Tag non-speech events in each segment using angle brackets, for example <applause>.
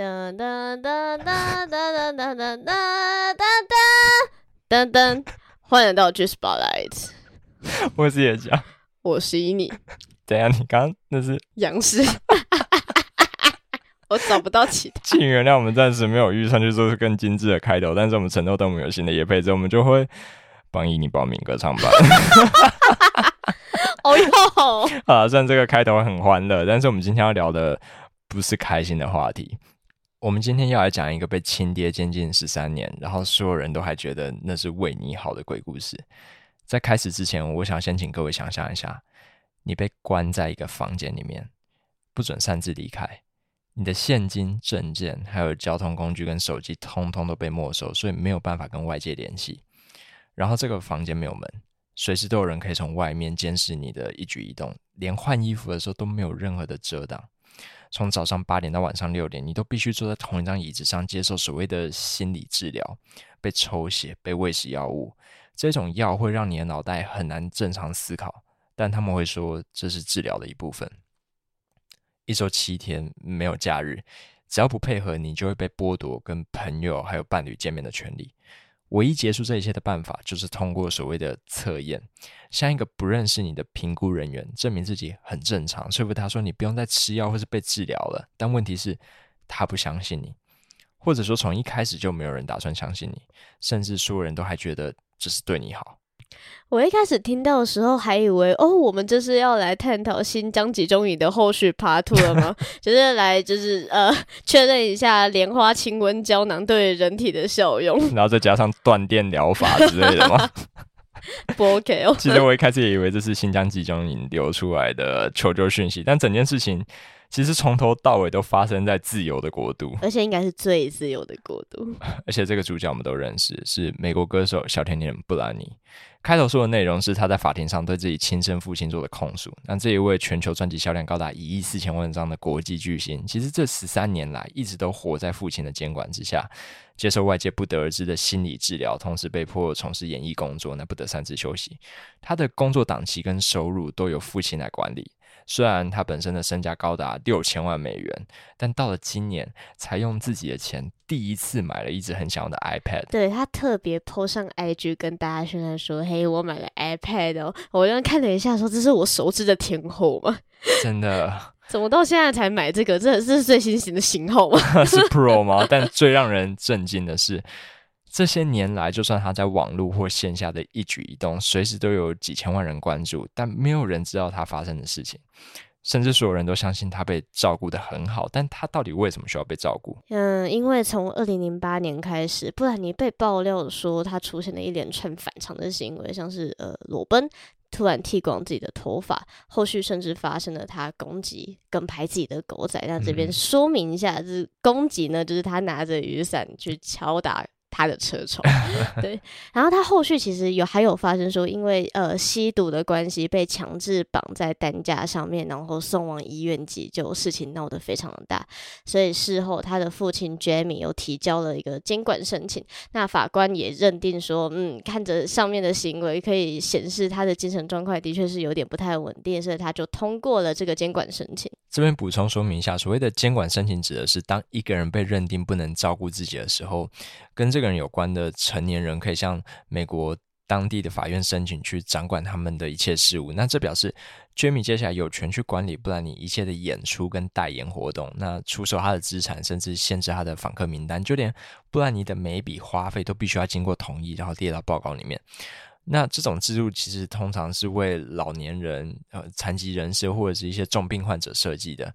噔噔噔噔噔噔噔噔噔噔噔，欢迎来到 G Spotlight。我是叶佳，我是依你。等一下，你刚刚那是杨氏，<laughs> 我找不到其他。请原谅我们暂时没有预算去做更精致的开头，但是我们承诺，等我们有新的业配之后，我们就会帮伊妮报名歌唱班。<laughs> 哦哟，<laughs> 啊，虽然这个开头很欢乐，但是我们今天要聊的不是开心的话题。我们今天要来讲一个被亲爹监禁十三年，然后所有人都还觉得那是为你好的鬼故事。在开始之前，我想先请各位想象一下，你被关在一个房间里面，不准擅自离开，你的现金、证件还有交通工具跟手机，通通都被没收，所以没有办法跟外界联系。然后这个房间没有门。随时都有人可以从外面监视你的一举一动，连换衣服的时候都没有任何的遮挡。从早上八点到晚上六点，你都必须坐在同一张椅子上接受所谓的心理治疗，被抽血，被喂食药物。这种药会让你的脑袋很难正常思考，但他们会说这是治疗的一部分。一周七天没有假日，只要不配合，你就会被剥夺跟朋友还有伴侣见面的权利。唯一结束这一切的办法，就是通过所谓的测验，像一个不认识你的评估人员，证明自己很正常，说服他说你不用再吃药或是被治疗了。但问题是，他不相信你，或者说从一开始就没有人打算相信你，甚至所有人都还觉得这是对你好。我一开始听到的时候，还以为哦，我们这是要来探讨新疆集中营的后续 Part Two 了吗？<laughs> 就是来就是呃确认一下莲花清瘟胶囊对人体的效用，<laughs> 然后再加上断电疗法之类的吗？<laughs> 不 OK 哦。其实我一开始也以为这是新疆集中营流出来的求救讯息，但整件事情。其实从头到尾都发生在自由的国度，而且应该是最自由的国度。<laughs> 而且这个主角我们都认识，是美国歌手小甜甜布兰妮。开头说的内容是他在法庭上对自己亲生父亲做的控诉。那这一位全球专辑销量高达一亿四千万张的国际巨星，其实这十三年来一直都活在父亲的监管之下，接受外界不得而知的心理治疗，同时被迫从事演艺工作，那不得擅自休息。他的工作档期跟收入都由父亲来管理。虽然他本身的身价高达六千万美元，但到了今年才用自己的钱第一次买了一支很想要的 iPad。对，他特别 po 上 IG 跟大家宣传说：“嘿，我买了 iPad 哦！”我刚刚看了一下，说：“这是我熟知的天后吗？” <laughs> 真的？怎么到现在才买这个？这这是最新型的型号吗？<laughs> 是 Pro 吗？但最让人震惊的是。这些年来，就算他在网络或线下的一举一动，随时都有几千万人关注，但没有人知道他发生的事情，甚至所有人都相信他被照顾得很好。但他到底为什么需要被照顾？嗯，因为从二零零八年开始，布兰妮被爆料说他出现了一连串反常的行为，像是呃裸奔、突然剃光自己的头发，后续甚至发生了他攻击跟拍自己的狗仔。那这边说明一下，嗯、就是攻击呢，就是他拿着雨伞去敲打。他的车窗，<laughs> 对，然后他后续其实有还有发生说，因为呃吸毒的关系被强制绑在担架上面，然后送往医院急救，事情闹得非常的大，所以事后他的父亲 Jamie 又提交了一个监管申请，那法官也认定说，嗯，看着上面的行为可以显示他的精神状况的确是有点不太稳定，所以他就通过了这个监管申请。这边补充说明一下，所谓的监管申请指的是当一个人被认定不能照顾自己的时候，跟这个人有关的成年人可以向美国当地的法院申请去掌管他们的一切事务。那这表示 Jamie 接下来有权去管理布兰妮一切的演出跟代言活动，那出售他的资产，甚至限制他的访客名单，就连布兰妮的每一笔花费都必须要经过同意，然后列到报告里面。那这种制度其实通常是为老年人、呃残疾人士或者是一些重病患者设计的。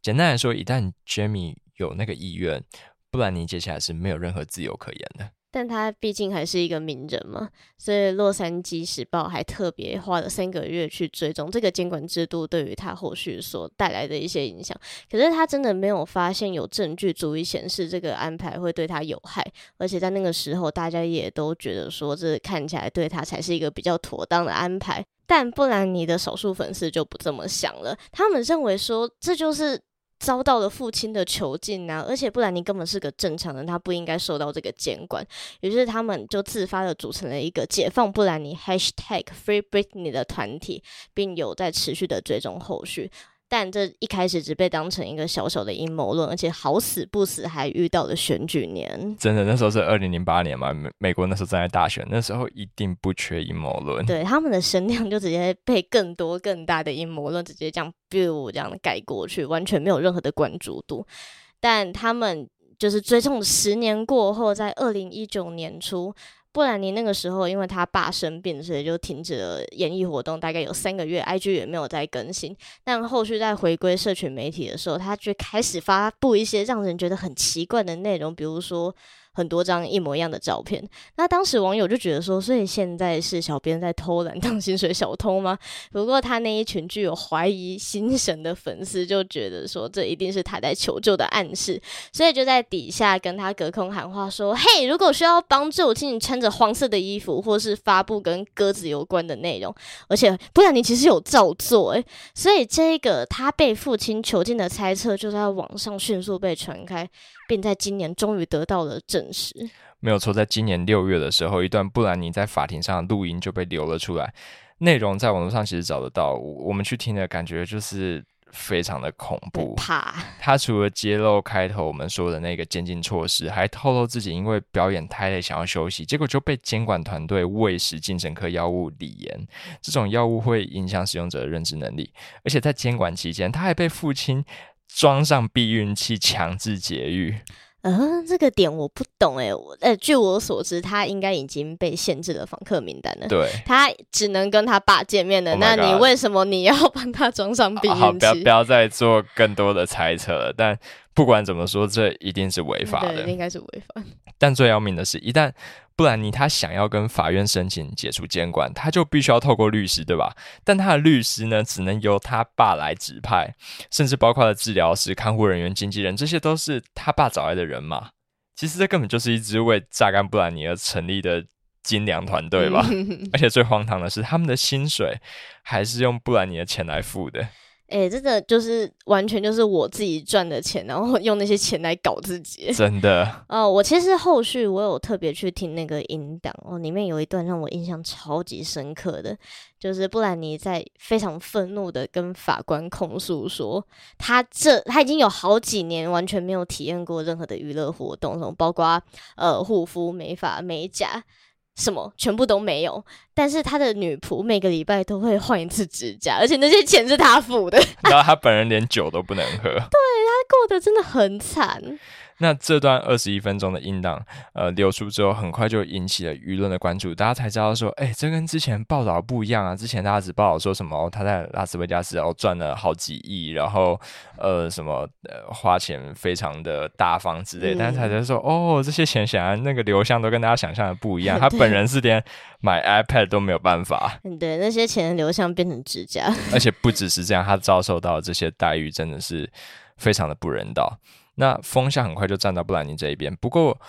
简单来说，一旦 Jamie 有那个意愿，布兰妮接下来是没有任何自由可言的。但他毕竟还是一个名人嘛，所以《洛杉矶时报》还特别花了三个月去追踪这个监管制度对于他后续所带来的一些影响。可是他真的没有发现有证据足以显示这个安排会对他有害，而且在那个时候，大家也都觉得说这看起来对他才是一个比较妥当的安排。但布兰妮的少数粉丝就不这么想了，他们认为说这就是。遭到了父亲的囚禁啊，而且布兰妮根本是个正常人，她不应该受到这个监管。于是他们就自发的组成了一个解放布兰妮 #HashtagFreeBritney 的团体，并有在持续的追踪后续。但这一开始只被当成一个小小的阴谋论，而且好死不死还遇到了选举年。真的，那时候是二零零八年嘛，美美国那时候正在大选，那时候一定不缺阴谋论。对，他们的声量就直接被更多更大的阴谋论直接这样 biu 这样盖过去，完全没有任何的关注度。但他们就是追踪十年过后，在二零一九年初。布兰妮那个时候，因为他爸生病，所以就停止了演艺活动，大概有三个月，IG 也没有再更新。但后续在回归社群媒体的时候，他就开始发布一些让人觉得很奇怪的内容，比如说。很多张一模一样的照片，那当时网友就觉得说，所以现在是小编在偷懒当薪水小偷吗？不过他那一群具有怀疑心神的粉丝就觉得说，这一定是他在求救的暗示，所以就在底下跟他隔空喊话说：“嘿，如果需要帮助，请你穿着黄色的衣服，或是发布跟鸽子有关的内容。”而且不然你其实有照做诶，所以这个他被父亲囚禁的猜测就在网上迅速被传开。并在今年终于得到了证实。没有错，在今年六月的时候，一段布兰妮在法庭上的录音就被流了出来，内容在网络上其实找得到。我们去听的感觉就是非常的恐怖。怕他除了揭露开头我们说的那个监禁措施，还透露自己因为表演太累想要休息，结果就被监管团队喂食精神科药物锂盐。这种药物会影响使用者的认知能力，而且在监管期间，他还被父亲。装上避孕器强制节育，嗯、呃，这个点我不懂诶。呃，据我所知，他应该已经被限制了访客名单了。对，他只能跟他爸见面了。Oh、那你为什么你要 <laughs> 帮他装上避孕器？好，不要不要再做更多的猜测了。但不管怎么说，这一定是违法的，应该是违法。<laughs> 但最要命的是，一旦布兰妮他想要跟法院申请解除监管，他就必须要透过律师，对吧？但他的律师呢，只能由他爸来指派，甚至包括了治疗师、看护人员、经纪人，这些都是他爸找来的人嘛。其实这根本就是一支为榨干布兰妮而成立的精良团队吧。<laughs> 而且最荒唐的是，他们的薪水还是用布兰妮的钱来付的。哎、欸，真的就是完全就是我自己赚的钱，然后用那些钱来搞自己。<laughs> 真的哦，我其实后续我有特别去听那个音档哦，里面有一段让我印象超级深刻的，就是布兰妮在非常愤怒的跟法官控诉说，他这他已经有好几年完全没有体验过任何的娱乐活动，什么包括呃护肤、美发、美甲。什么全部都没有，但是他的女仆每个礼拜都会换一次指甲，而且那些钱是他付的。<laughs> 然后他本人连酒都不能喝，对，他过得真的很惨。那这段二十一分钟的音档，呃，流出之后，很快就引起了舆论的关注，大家才知道说，哎、欸，这跟之前报道不一样啊。之前大家只报道说什么，他在拉斯维加斯哦赚了好几亿，然后呃什么呃花钱非常的大方之类，嗯、但是才在说，哦，这些钱显然那个流向都跟大家想象的不一样。他 <laughs> 本人是连买 iPad 都没有办法。对，那些钱的流向变成指甲，而且不只是这样，他遭受到这些待遇真的是非常的不人道。那风向很快就站到布兰妮这一边，不过，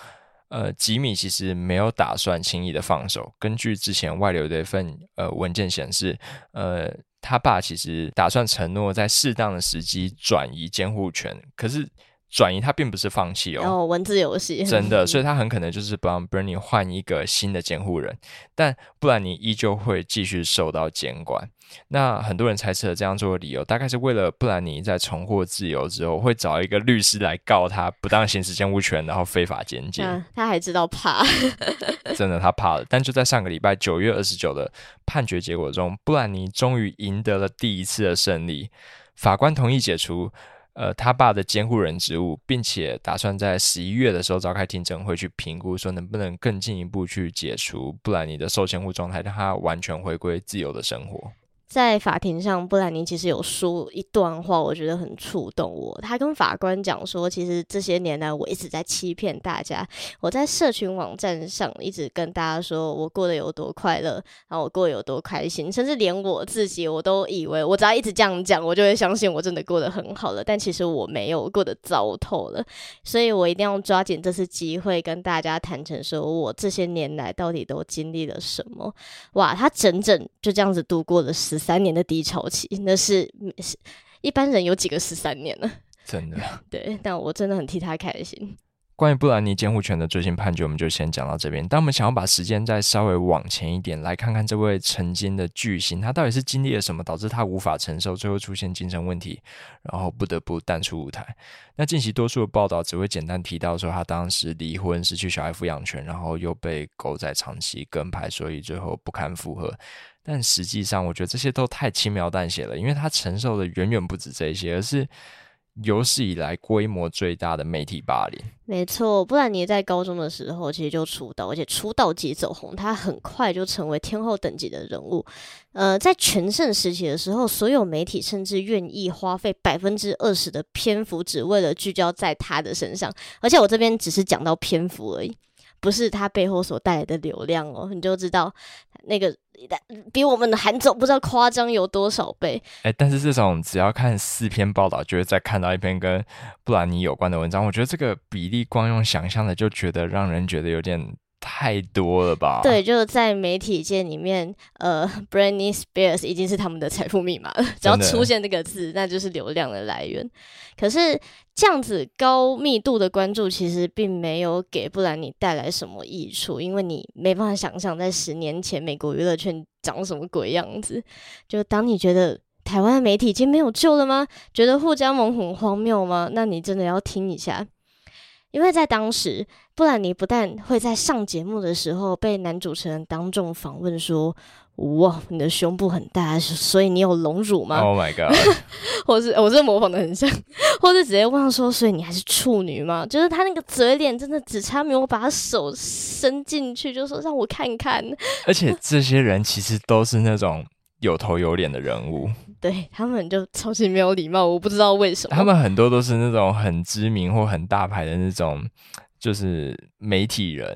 呃，吉米其实没有打算轻易的放手。根据之前外流的一份呃文件显示，呃，他爸其实打算承诺在适当的时机转移监护权，可是。转移他并不是放弃哦，哦，文字游戏 <laughs> 真的，所以他很可能就是不让 Bernie 换一个新的监护人，但布兰妮依旧会继续受到监管。那很多人猜测这样做的理由，大概是为了布兰妮在重获自由之后，会找一个律师来告他不当行使监护权，然后非法监禁。啊，他还知道怕，真的他怕了。但就在上个礼拜九月二十九的判决结果中，布兰妮终于赢得了第一次的胜利，法官同意解除。呃，他爸的监护人职务，并且打算在十一月的时候召开听证会，去评估说能不能更进一步去解除布兰妮的受监护状态，让他完全回归自由的生活。在法庭上，布兰妮其实有说一段话，我觉得很触动我。他跟法官讲说，其实这些年来我一直在欺骗大家。我在社群网站上一直跟大家说我过得有多快乐，然后我过得有多开心，甚至连我自己我都以为我只要一直这样讲，我就会相信我真的过得很好了。但其实我没有过得糟透了，所以我一定要抓紧这次机会跟大家坦诚说，我这些年来到底都经历了什么。哇，他整整就这样子度过了十三年的低潮期，那是一般人有几个十三年呢？<laughs> 真的，<laughs> 对，但我真的很替他开心。关于布兰妮监护权的最新判决，我们就先讲到这边。但我们想要把时间再稍微往前一点，来看看这位曾经的巨星，他到底是经历了什么，导致他无法承受，最后出现精神问题，然后不得不淡出舞台。那近期多数的报道只会简单提到说，他当时离婚，失去小孩抚养权，然后又被狗仔长期跟拍，所以最后不堪负荷。但实际上，我觉得这些都太轻描淡写了，因为他承受的远远不止这些，而是。有史以来规模最大的媒体霸凌，没错。不然你在高中的时候其实就出道，而且出道即走红，他很快就成为天后等级的人物。呃，在全盛时期的时候，所有媒体甚至愿意花费百分之二十的篇幅，只为了聚焦在他的身上。而且我这边只是讲到篇幅而已。不是他背后所带来的流量哦，你就知道那个比我们的韩总不知道夸张有多少倍。哎、但是这种只要看四篇报道，就会再看到一篇跟布兰妮有关的文章。我觉得这个比例光用想象的就觉得让人觉得有点。太多了吧？对，就是在媒体界里面，呃，Britney Spears 已经是他们的财富密码了。只要出现这个字，那就是流量的来源。可是这样子高密度的关注，其实并没有给布兰妮带来什么益处，因为你没办法想象在十年前美国娱乐圈长什么鬼样子。就当你觉得台湾的媒体已经没有救了吗？觉得互加盟很荒谬吗？那你真的要听一下。因为在当时，布兰妮不但会在上节目的时候被男主持人当众访问说：“哇，你的胸部很大，所以你有隆乳吗？”Oh my god！<laughs> 或是我是模仿的很像，或是直接问说：“所以你还是处女吗？”就是他那个嘴脸真的只差没有把手伸进去，就说让我看看。而且这些人其实都是那种有头有脸的人物。对，他们就超级没有礼貌，我不知道为什么。他们很多都是那种很知名或很大牌的那种，就是媒体人。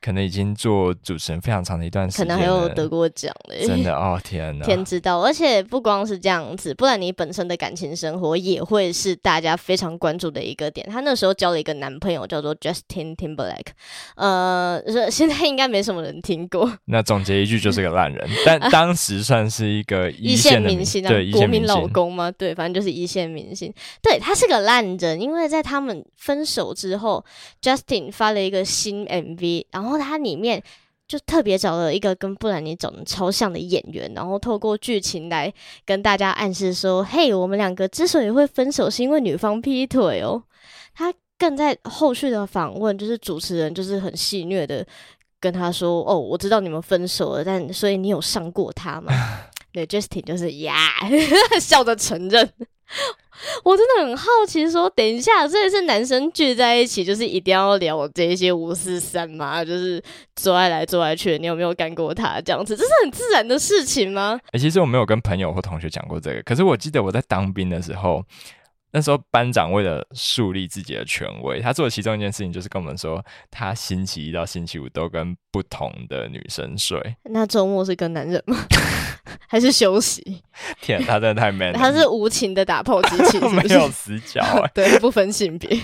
可能已经做主持人非常长的一段时间，可能还有得过奖嘞。真的哦，天哪！天知道，而且不光是这样子，不然你本身的感情生活也会是大家非常关注的一个点。她那时候交了一个男朋友，叫做 Justin Timberlake。呃，现在应该没什么人听过。<laughs> 那总结一句就是个烂人，但当时算是一个一线明星，啊，对，国民老公吗？对，反正就是一线明星。对，他是个烂人，因为在他们分手之后，Justin 发了一个新 MV。然后他里面就特别找了一个跟布兰妮长得超像的演员，然后透过剧情来跟大家暗示说：“嘿，我们两个之所以会分手，是因为女方劈腿哦。”他更在后续的访问，就是主持人就是很戏谑的跟他说：“哦，我知道你们分手了，但所以你有上过他吗？” <laughs> 对，Justin 就是呀，<laughs> 笑着承认。<laughs> 我真的很好奇，说等一下，这是男生聚在一起，就是一定要聊这一些五四三吗？就是做爱来做爱去，你有没有干过他这样子？这是很自然的事情吗？哎、欸，其实我没有跟朋友或同学讲过这个，可是我记得我在当兵的时候。那时候班长为了树立自己的权威，他做的其中一件事情就是跟我们说，他星期一到星期五都跟不同的女生睡。那周末是跟男人吗？<laughs> 还是休息？天，他真的太 man 了。他是无情的打破机器，没有死角、欸，<laughs> 对，不分性别。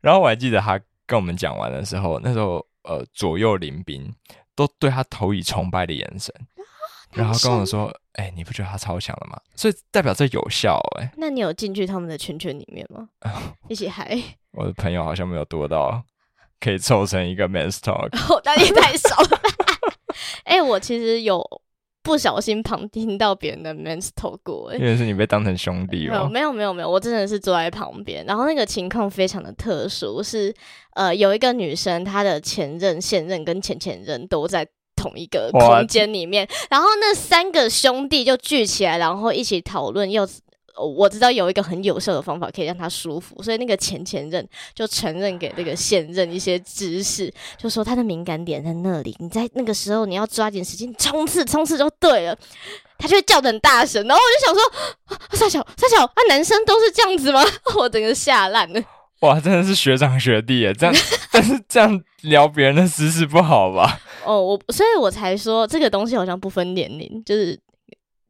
然后我还记得他跟我们讲完的时候，那时候呃左右邻兵都对他投以崇拜的眼神。<laughs> 然后跟我说：“哎、欸，你不觉得他超强了吗？所以代表这有效哎、欸。那你有进去他们的圈圈里面吗？<laughs> 一起嗨？我的朋友好像没有多到可以凑成一个 men's talk，哦，那你太少了。<laughs> 哎、欸，我其实有不小心旁听到别人的 men's talk 过，哎，因为是你被当成兄弟吗？没有没有没有，我真的是坐在旁边。然后那个情况非常的特殊，是呃，有一个女生，她的前任、现任跟前前任都在。”同一个空间里面，然后那三个兄弟就聚起来，然后一起讨论。又我知道有一个很有效的方法可以让他舒服，所以那个前前任就承认给那个现任一些知识，就说他的敏感点在那里。你在那个时候你要抓紧时间冲刺，冲刺就对了。他就会叫的很大声，然后我就想说：三小三小啊，男生都是这样子吗？<laughs> 我整个吓烂了。哇，真的是学长学弟耶！这样，<laughs> 但是这样聊别人的私事不好吧？哦，我所以，我才说这个东西好像不分年龄，就是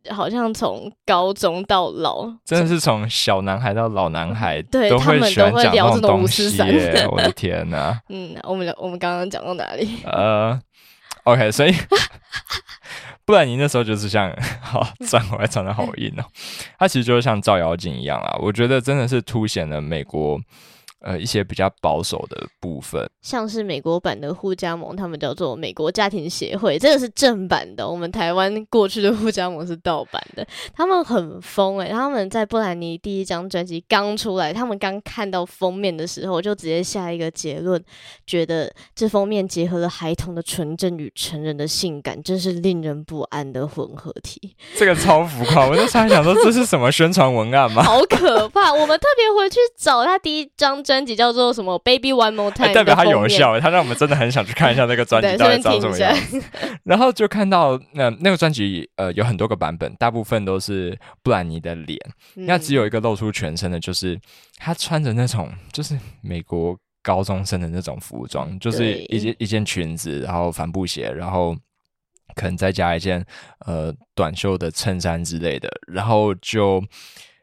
好像从高中到老，真的是从小男孩到老男孩，对他们，都会聊这种东西耶！我的天哪！<laughs> 嗯，我们聊，我们刚刚讲到哪里？<laughs> 呃，OK，所以不然你那时候就是像，好转回来转的好硬哦。他其实就是像照妖镜一样啊，我觉得真的是凸显了美国。呃，一些比较保守的部分，像是美国版的护家盟，他们叫做美国家庭协会，这个是正版的。我们台湾过去的护家盟是盗版的。他们很疯诶、欸，他们在布兰妮第一张专辑刚出来，他们刚看到封面的时候，就直接下一个结论，觉得这封面结合了孩童的纯真与成人的性感，真是令人不安的混合体。这个超浮夸，我就常想说这是什么宣传文案吗？好可怕！我们特别回去找他第一张。专辑叫做什么？Baby One More Time，、欸、代表它有效，它让我们真的很想去看一下那个专辑到底长什么样。<laughs> 然后就看到那、呃、那个专辑，呃，有很多个版本，大部分都是布兰妮的脸，那、嗯、只有一个露出全身的，就是她穿着那种就是美国高中生的那种服装，就是一件一件裙子，然后帆布鞋，然后可能再加一件呃短袖的衬衫之类的，然后就。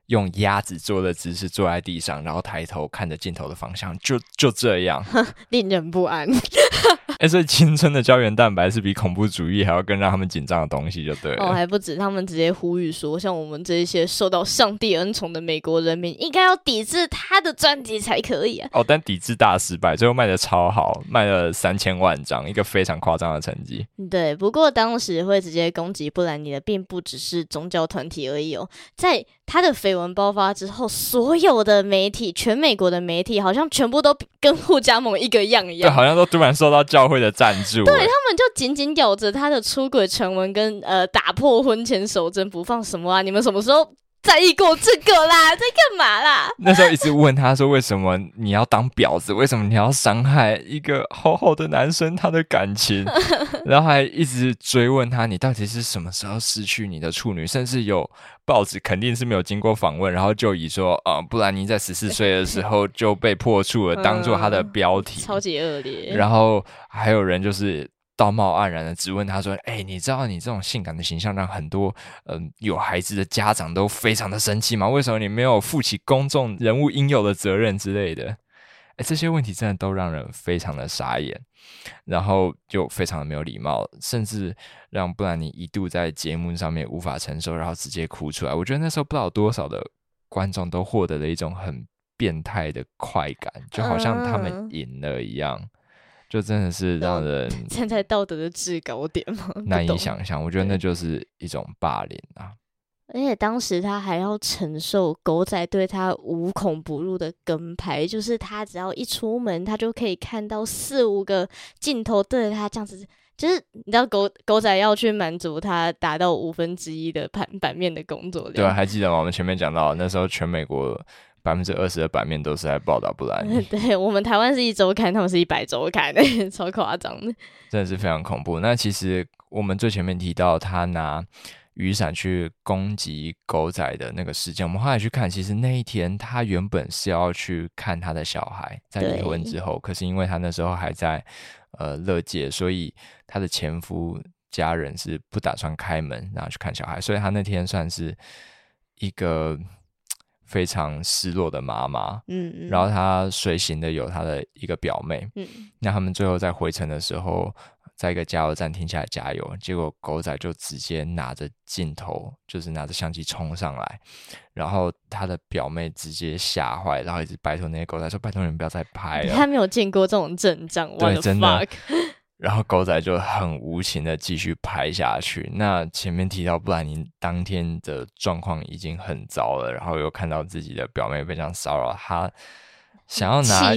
用鸭子坐的姿势坐在地上，然后抬头看着镜头的方向，就就这样，<laughs> 令人不安。哎、欸，所以青春的胶原蛋白是比恐怖主义还要更让他们紧张的东西，就对了。哦，还不止，他们直接呼吁说，像我们这一些受到上帝恩宠的美国人民，应该要抵制他的专辑才可以啊。哦，但抵制大失败，最后卖的超好，卖了三千万张，一个非常夸张的成绩。对，不过当时会直接攻击布兰妮的，并不只是宗教团体而已哦，在他的绯闻爆发之后，所有的媒体，全美国的媒体，好像全部都跟护家盟一个样一样，对，好像都突然受到教会的赞助，对，他们就紧紧咬着他的出轨传闻跟呃打破婚前守贞不放。什么啊？你们什么时候？在意过这个啦，在干嘛啦？那时候一直问他说：“为什么你要当婊子？为什么你要伤害一个好好的男生他的感情？” <laughs> 然后还一直追问他：“你到底是什么时候失去你的处女？”甚至有报纸肯定是没有经过访问，然后就以说：“啊、呃，布兰妮在十四岁的时候就被破处了，当做他的标题，超级恶劣。”然后还有人就是。道貌岸然的质问他说：“哎、欸，你知道你这种性感的形象让很多嗯、呃、有孩子的家长都非常的生气吗？为什么你没有负起公众人物应有的责任之类的？哎、欸，这些问题真的都让人非常的傻眼，然后就非常的没有礼貌，甚至让布兰妮一度在节目上面无法承受，然后直接哭出来。我觉得那时候不知道多少的观众都获得了一种很变态的快感，就好像他们赢了一样。”就真的是让人 <laughs> 站在道德的制高点吗？<laughs> 难以想象，我觉得那就是一种霸凌啊！而且当时他还要承受狗仔对他无孔不入的跟拍，就是他只要一出门，他就可以看到四五个镜头对着他这样子，就是你知道狗狗仔要去满足他达到五分之一的盘版面的工作量。对啊，还记得吗？我们前面讲到那时候全美国。百分之二十的版面都是在报道布兰妮。<laughs> 对，我们台湾是一周刊，他们是一百周刊，<laughs> 超夸张的，真的是非常恐怖。那其实我们最前面提到他拿雨伞去攻击狗仔的那个事件，我们后来去看，其实那一天他原本是要去看他的小孩，在离婚之后，可是因为他那时候还在呃乐界，所以他的前夫家人是不打算开门然后去看小孩，所以他那天算是一个。非常失落的妈妈，嗯，嗯，然后她随行的有她的一个表妹，嗯，那他们最后在回程的时候，在一个加油站停下来加油，结果狗仔就直接拿着镜头，就是拿着相机冲上来，然后他的表妹直接吓坏，然后一直拜托那些狗仔说：“拜托你们不要再拍了。”他没有见过这种阵仗，对，真的。然后狗仔就很无情的继续拍下去。那前面提到布兰妮当天的状况已经很糟了，然后又看到自己的表妹被这样骚扰，他想要拿。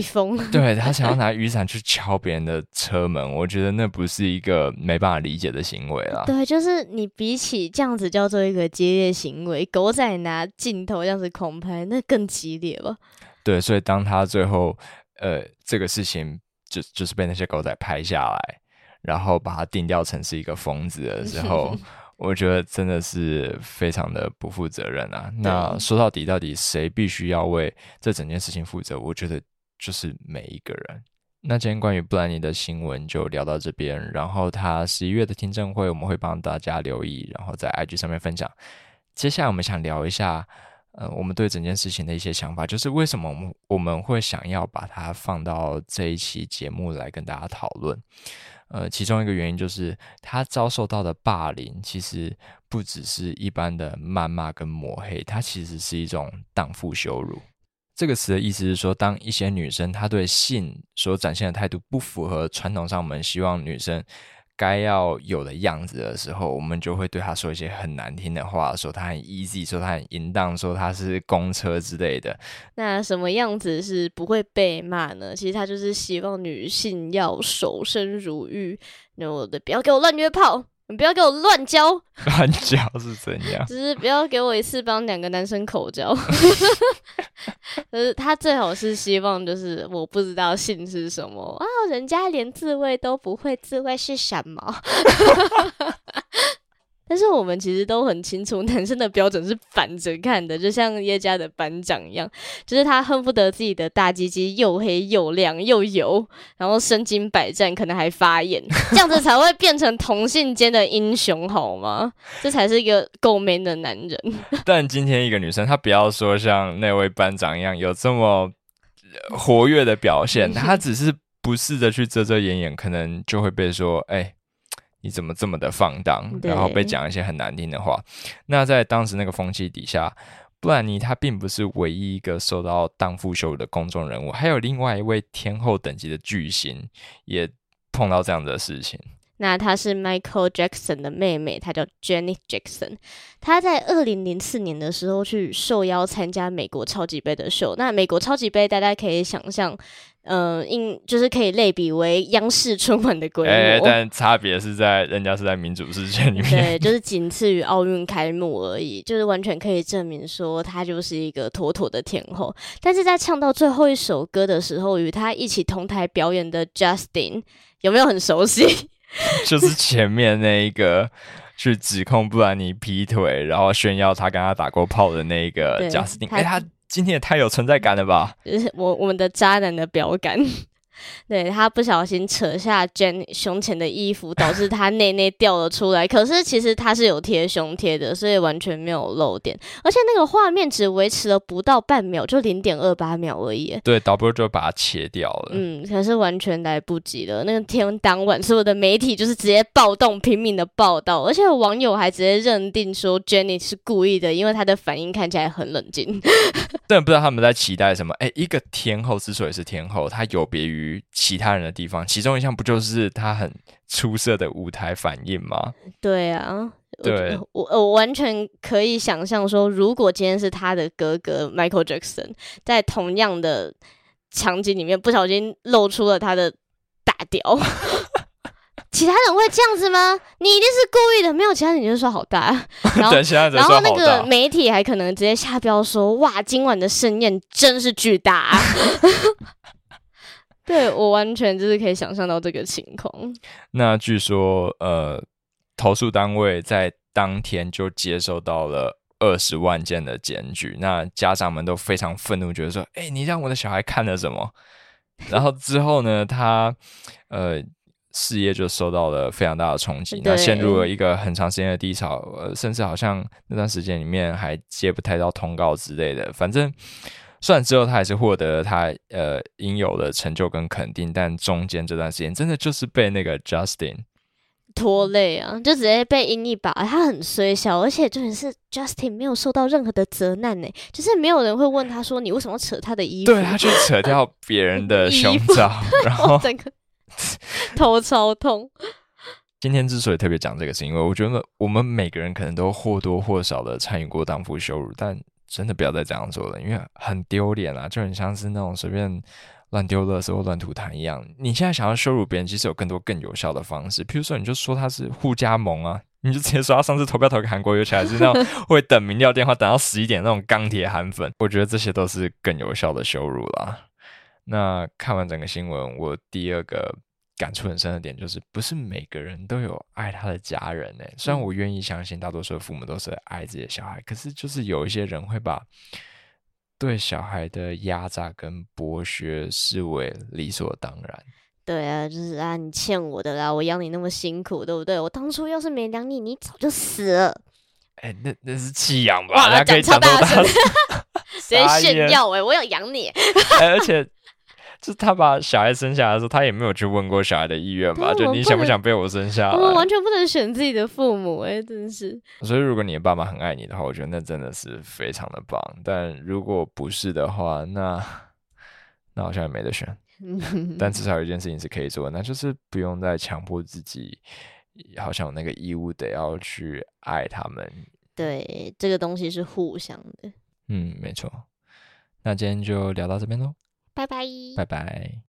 对，他想要拿雨伞去敲别人的车门，我觉得那不是一个没办法理解的行为啦。对，就是你比起这样子叫做一个激烈行为，狗仔拿镜头这样子狂拍，那更激烈吧？对，所以当他最后呃这个事情。就就是被那些狗仔拍下来，然后把它定调成是一个疯子的时候，<laughs> 我觉得真的是非常的不负责任啊。那说到底，到底谁必须要为这整件事情负责？我觉得就是每一个人。那今天关于布兰妮的新闻就聊到这边，然后他十一月的听证会我们会帮大家留意，然后在 IG 上面分享。接下来我们想聊一下。呃，我们对整件事情的一些想法，就是为什么我们我们会想要把它放到这一期节目来跟大家讨论。呃，其中一个原因就是他遭受到的霸凌，其实不只是一般的谩骂跟抹黑，它其实是一种荡妇羞辱。这个词的意思是说，当一些女生她对性所展现的态度不符合传统上我们希望女生该要有的样子的时候，我们就会对他说一些很难听的话，说他很 easy，说他很淫荡，说他是公车之类的。那什么样子是不会被骂呢？其实他就是希望女性要守身如玉，那我的不要给我乱约炮。你不要给我乱交，<laughs> 乱交是怎样？只是不要给我一次帮两个男生口交。<laughs> 就是他最好是希望，就是我不知道性是什么啊，人家连自慰都不会，自慰是什么？<laughs> 但是我们其实都很清楚，男生的标准是反着看的，<laughs> 就像叶家的班长一样，就是他恨不得自己的大鸡鸡又黑又亮又油，然后身经百战，可能还发炎，<laughs> 这样子才会变成同性间的英雄，好吗？这才是一个够 man 的男人。<laughs> 但今天一个女生，她不要说像那位班长一样有这么活跃的表现，她只是不试着去遮遮掩掩，可能就会被说，哎、欸。你怎么这么的放荡，然后被讲一些很难听的话？那在当时那个风气底下，布兰妮她并不是唯一一个受到荡妇羞辱的公众人物，还有另外一位天后等级的巨星也碰到这样的事情。那她是 Michael Jackson 的妹妹，她叫 Janet Jackson。她在二零零四年的时候去受邀参加美国超级杯的秀。那美国超级杯大家可以想象。嗯，应就是可以类比为央视春晚的规模，欸，但差别是在人家是在民主世界里面，对，就是仅次于奥运开幕而已，就是完全可以证明说她就是一个妥妥的天后。但是在唱到最后一首歌的时候，与她一起同台表演的 Justin 有没有很熟悉？<laughs> 就是前面那一个去指控布兰妮劈腿，然后炫耀他跟他打过炮的那个 Justin，哎，他。今天也太有存在感了吧！就是我我们的渣男的标杆。对，他不小心扯下 Jen 胸前的衣服，导致他内内掉了出来。可是其实他是有贴胸贴的，所以完全没有漏点。而且那个画面只维持了不到半秒，就零点二八秒而已。对，导播就把它切掉了。嗯，可是完全来不及了。那个天当晚，所有的媒体就是直接暴动，拼命的报道，而且网友还直接认定说 Jenny 是故意的，因为她的反应看起来很冷静。<laughs> 真的不知道他们在期待什么。哎，一个天后之所以是天后，她有别于。其他人的地方，其中一项不就是他很出色的舞台反应吗？对啊，对，我我，我完全可以想象说，如果今天是他的哥哥 Michael Jackson 在同样的场景里面不小心露出了他的大屌，<laughs> 其他人会这样子吗？你一定是故意的，没有其他人你就说好大，然后 <laughs> 然后那个媒体还可能直接下标说，哇，今晚的盛宴真是巨大啊。<laughs> 对，我完全就是可以想象到这个情况。那据说，呃，投诉单位在当天就接收到了二十万件的检举，那家长们都非常愤怒，觉得说：“哎，你让我的小孩看了什么？” <laughs> 然后之后呢，他呃事业就受到了非常大的冲击，那陷入了一个很长时间的低潮，呃，甚至好像那段时间里面还接不太到通告之类的，反正。虽然之后他还是获得了他呃应有的成就跟肯定，但中间这段时间真的就是被那个 Justin 拖累啊，就直接被阴一把。他很衰小，而且重点是 Justin 没有受到任何的责难呢，就是没有人会问他说，你为什么扯他的衣服？对，他去扯掉别人的胸 <laughs> 罩，<laughs> 然后整个 <laughs> 头超痛。今天之所以特别讲这个，是因为我觉得我们每个人可能都或多或少的参与过荡妇羞辱，但。真的不要再这样做了，因为很丢脸啊，就很像是那种随便乱丢垃圾或乱吐痰一样。你现在想要羞辱别人，其实有更多更有效的方式，譬如说，你就说他是互加盟啊，你就直接说他上次投票投给韩国瑜，尤其还是那种 <laughs> 会等民调电话等到十一点那种钢铁韩粉，我觉得这些都是更有效的羞辱啦。那看完整个新闻，我第二个。感触很深的点就是，不是每个人都有爱他的家人诶。虽然我愿意相信大多数的父母都是爱自己的小孩，可是就是有一些人会把对小孩的压榨跟剥削视为理所当然。对啊，就是啊，你欠我的啦，我养你那么辛苦，对不对？我当初要是没养你，你早就死了。哎，那那是弃养吧？讲超大声，<laughs> 直接炫耀哎，我有养你。而且。就他把小孩生下来的时候，他也没有去问过小孩的意愿吧？就你想不想被我生下来？我们完全不能选自己的父母，哎，真是。所以，如果你的爸妈很爱你的话，我觉得那真的是非常的棒。但如果不是的话，那那好像也没得选。<laughs> 但至少有一件事情是可以做的，那就是不用再强迫自己，好像有那个义务得要去爱他们。对，这个东西是互相的。嗯，没错。那今天就聊到这边喽。拜拜。拜拜。